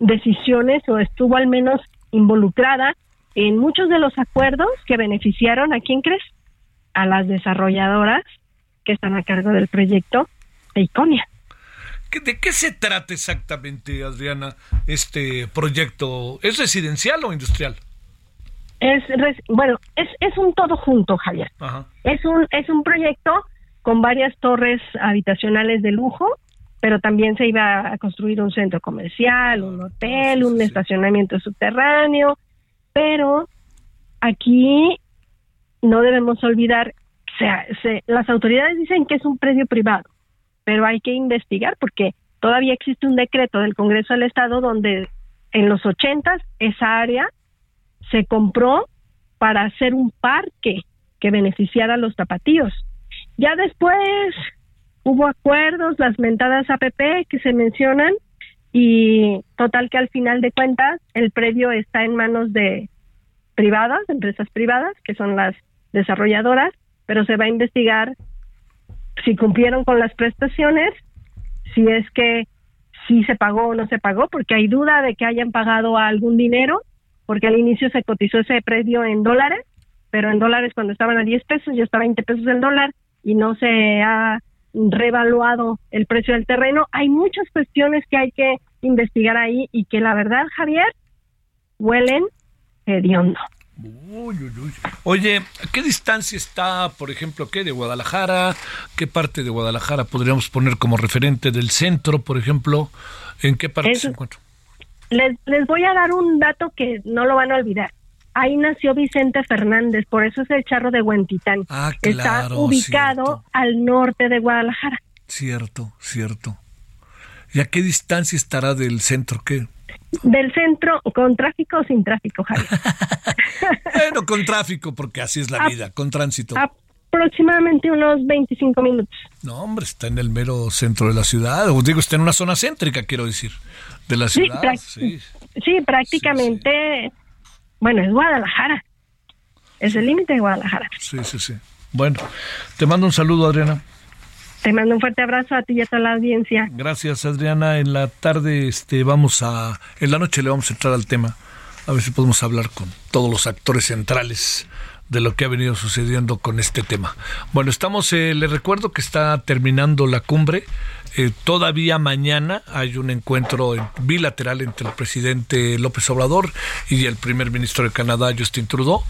decisiones o estuvo al menos involucrada en muchos de los acuerdos que beneficiaron a quién crees? A las desarrolladoras que están a cargo del proyecto de. ¿De qué se trata exactamente, Adriana, este proyecto? ¿Es residencial o industrial? Es bueno, es, es un todo junto, Javier. Es un es un proyecto con varias torres habitacionales de lujo pero también se iba a construir un centro comercial, un hotel, un estacionamiento subterráneo, pero aquí no debemos olvidar, o sea, las autoridades dicen que es un predio privado, pero hay que investigar porque todavía existe un decreto del Congreso del Estado donde en los ochentas esa área se compró para hacer un parque que beneficiara a los tapatíos. Ya después hubo acuerdos, las mentadas APP que se mencionan y total que al final de cuentas el predio está en manos de privadas, empresas privadas, que son las desarrolladoras, pero se va a investigar si cumplieron con las prestaciones, si es que si se pagó o no se pagó, porque hay duda de que hayan pagado algún dinero, porque al inicio se cotizó ese predio en dólares, pero en dólares cuando estaban a 10 pesos ya está a 20 pesos el dólar y no se ha revaluado el precio del terreno. Hay muchas cuestiones que hay que investigar ahí y que la verdad, Javier, huelen hediondo. Oye, ¿a qué distancia está, por ejemplo, qué de Guadalajara? ¿Qué parte de Guadalajara podríamos poner como referente del centro, por ejemplo? ¿En qué parte se encuentra? Les, les voy a dar un dato que no lo van a olvidar. ahí nació Vicente Fernández, por eso es el charro de Huentitán. Ah, Está ubicado al norte de Guadalajara. Cierto, cierto. ¿Y a qué distancia estará del centro? ¿Qué? Del centro, con tráfico o sin tráfico, Javier. bueno, con tráfico, porque así es la vida, con tránsito. Aproximadamente unos 25 minutos. No, hombre, está en el mero centro de la ciudad. Os digo, está en una zona céntrica, quiero decir, de la ciudad. Sí, Sí, prácticamente, bueno, es Guadalajara. Es el límite de Guadalajara. sí, sí, sí. Bueno, te mando un saludo, Adriana. Te mando un fuerte abrazo a ti y a toda la audiencia. Gracias, Adriana. En la tarde, este, vamos a, en la noche le vamos a entrar al tema. A ver si podemos hablar con todos los actores centrales de lo que ha venido sucediendo con este tema. Bueno, estamos, eh, le recuerdo que está terminando la cumbre. Eh, todavía mañana hay un encuentro en- bilateral entre el presidente López Obrador y el primer ministro de Canadá, Justin Trudeau.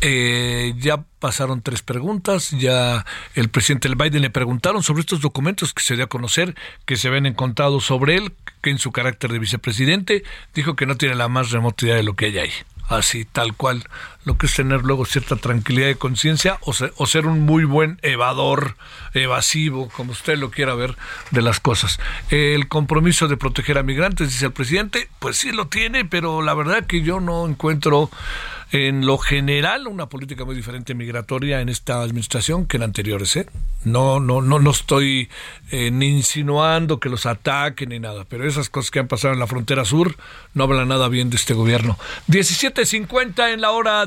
Eh, ya pasaron tres preguntas, ya el presidente Biden le preguntaron sobre estos documentos que se dio a conocer, que se habían encontrado sobre él, que en su carácter de vicepresidente dijo que no tiene la más remota idea de lo que hay ahí así tal cual, lo que es tener luego cierta tranquilidad de conciencia o, se- o ser un muy buen evador, evasivo, como usted lo quiera ver, de las cosas. El compromiso de proteger a migrantes, dice el presidente, pues sí lo tiene, pero la verdad que yo no encuentro en lo general una política muy diferente migratoria en esta administración que en anteriores, ¿eh? No, no, no, no estoy eh, ni insinuando que los ataquen ni nada, pero esas cosas que han pasado en la frontera sur no hablan nada bien de este gobierno. 17.50 en la hora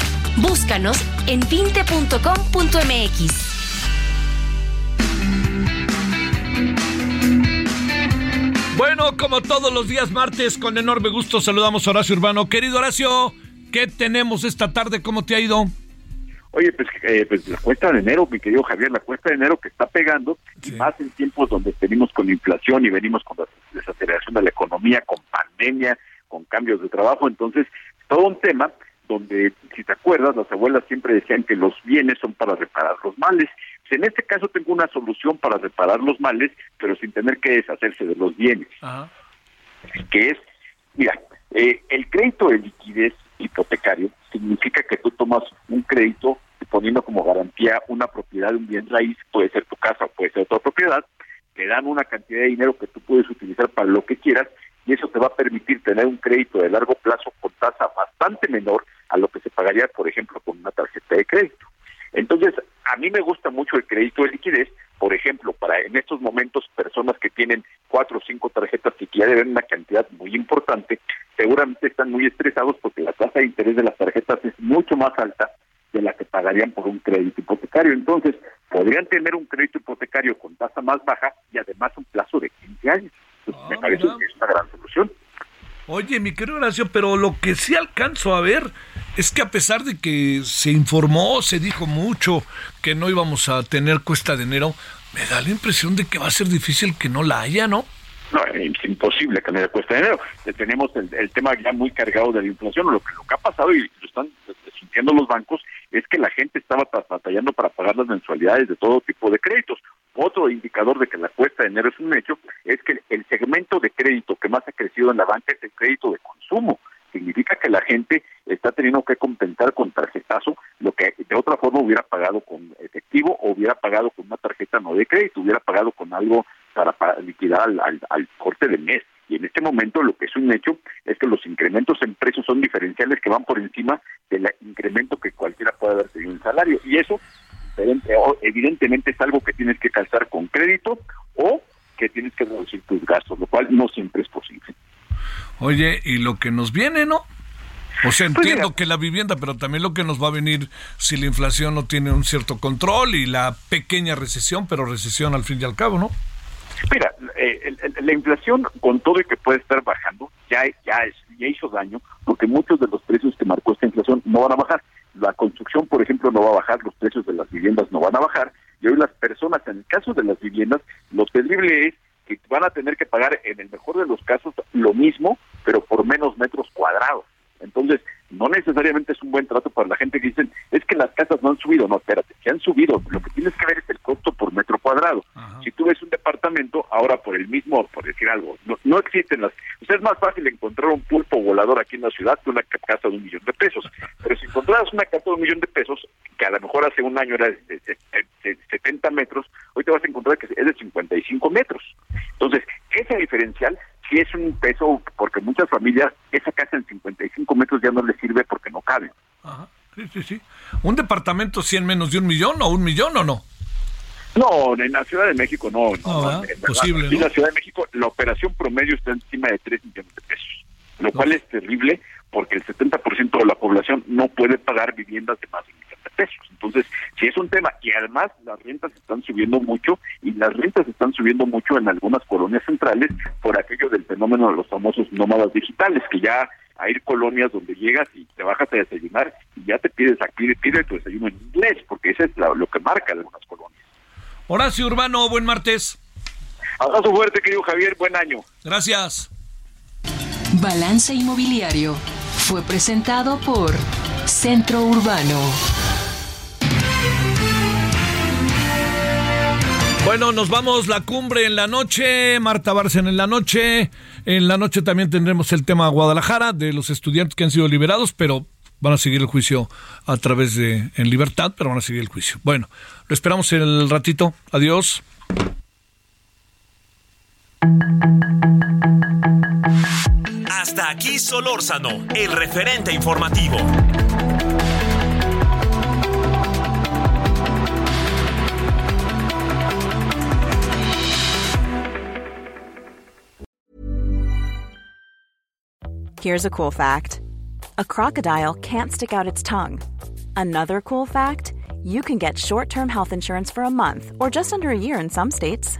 Búscanos en 20.com.mx. Bueno, como todos los días martes, con enorme gusto saludamos a Horacio Urbano. Querido Horacio, ¿qué tenemos esta tarde? ¿Cómo te ha ido? Oye, pues, eh, pues la cuesta de enero, mi querido Javier, la cuesta de enero que está pegando, y más en tiempos donde venimos con inflación y venimos con la desaceleración de la economía, con pandemia, con cambios de trabajo, entonces todo un tema donde, si te acuerdas, las abuelas siempre decían que los bienes son para reparar los males. Pues en este caso tengo una solución para reparar los males, pero sin tener que deshacerse de los bienes, que es, mira, eh, el crédito de liquidez hipotecario significa que tú tomas un crédito poniendo como garantía una propiedad de un bien raíz, puede ser tu casa o puede ser otra propiedad, te dan una cantidad de dinero que tú puedes utilizar para lo que quieras y eso te va a permitir tener un crédito de largo plazo con tasa bastante menor a lo que se pagaría, por ejemplo, con una tarjeta de crédito. Entonces, a mí me gusta mucho el crédito de liquidez, por ejemplo, para en estos momentos personas que tienen cuatro o cinco tarjetas y que ya deben una cantidad muy importante, seguramente están muy estresados porque la tasa de interés de las tarjetas es mucho más alta de la que pagarían por un crédito hipotecario. Entonces, podrían tener un crédito hipotecario con tasa más baja y además un plazo de 15 años. Entonces, me parece que es una gran solución. Oye, mi querido Horacio, pero lo que sí alcanzo a ver es que a pesar de que se informó, se dijo mucho que no íbamos a tener cuesta de enero, me da la impresión de que va a ser difícil que no la haya, ¿no? No, es imposible que no de enero. Eh, Tenemos el, tema ya muy cargado de la inflación. Lo que, lo que ha pasado y lo están sintiendo los bancos es que la gente estaba batallando para pagar las mensualidades de todo tipo de créditos. Otro indicador de que la cuesta de enero es un hecho es que el segmento de crédito que más ha crecido en la banca es el crédito de consumo. Significa que la gente está teniendo que compensar con tarjetazo lo que de otra forma hubiera pagado con efectivo o hubiera pagado con una tarjeta no de crédito, hubiera pagado con algo para, pa- liquidar al, al, al corte del mes. Y en este momento lo que es un hecho es que los incrementos en precios son diferenciales que van por encima del incremento que cualquiera puede haber tenido en salario. Y eso evidentemente es algo que tienes que calzar con crédito o que tienes que reducir tus gastos, lo cual no siempre es posible. Oye, y lo que nos viene, ¿no? O sea, Pues entiendo que la vivienda, pero también lo que nos va a venir si la inflación no tiene un cierto control y la pequeña recesión, pero recesión al fin y al cabo, ¿no? Mira, eh, la inflación con todo y que puede estar bajando ya ya, ya hizo daño porque muchos de los precios que marcó esta inflación no van a bajar. la construcción, por ejemplo, no va a bajar, los precios de las viviendas no van a bajar, y hoy las personas, en el caso de las viviendas, lo terrible es que van a tener que pagar, en el mejor de los casos, lo mismo, pero por menos metros cuadrados. Entonces, no necesariamente es un buen trato para la gente que dicen, es que las casas no han subido. No, espérate, que han subido. Lo que tienes que ver es el costo por metro cuadrado. Si tú ves un departamento, ahora por el mismo, por decir algo, no, no existen las... es más fácil encontrar un pulpo volador aquí en la ciudad que una casa de un millón de pesos. Pero si encontraras una casa de un millón de pesos, que a lo mejor hace un año era de, 70 metros, hoy te vas a encontrar que es de 55 metros. Entonces, ese diferencial sí es un peso, porque muchas familias, esa casa en 55 metros ya no les sirve porque no cabe. Ajá. Sí, sí, sí. ¿Un departamento 100 menos de un millón o un millón o no? No, en la Ciudad de México no. no, es posible. En la Ciudad de México la operación promedio está encima de 3 millones de pesos, lo cual es terrible porque el 70% de la población no puede pagar viviendas de más de pesos. Entonces, si es un tema, y además las rentas están subiendo mucho, y las rentas están subiendo mucho en algunas colonias centrales por aquello del fenómeno de los famosos nómadas digitales, que ya hay colonias donde llegas y te bajas a desayunar y ya te pides aquí, pide tu desayuno en inglés, porque eso es lo que marca algunas colonias. Horacio Urbano, buen martes. Abrazo fuerte, querido Javier, buen año. Gracias. Balance Inmobiliario fue presentado por Centro Urbano. Bueno, nos vamos la cumbre en la noche, Marta Bárcena en la noche. En la noche también tendremos el tema Guadalajara de los estudiantes que han sido liberados, pero van a seguir el juicio a través de en libertad, pero van a seguir el juicio. Bueno, lo esperamos el ratito. Adiós. Hasta aquí Solórzano, el referente informativo. Here's a cool fact. A crocodile can't stick out its tongue. Another cool fact, you can get short-term health insurance for a month or just under a year in some states.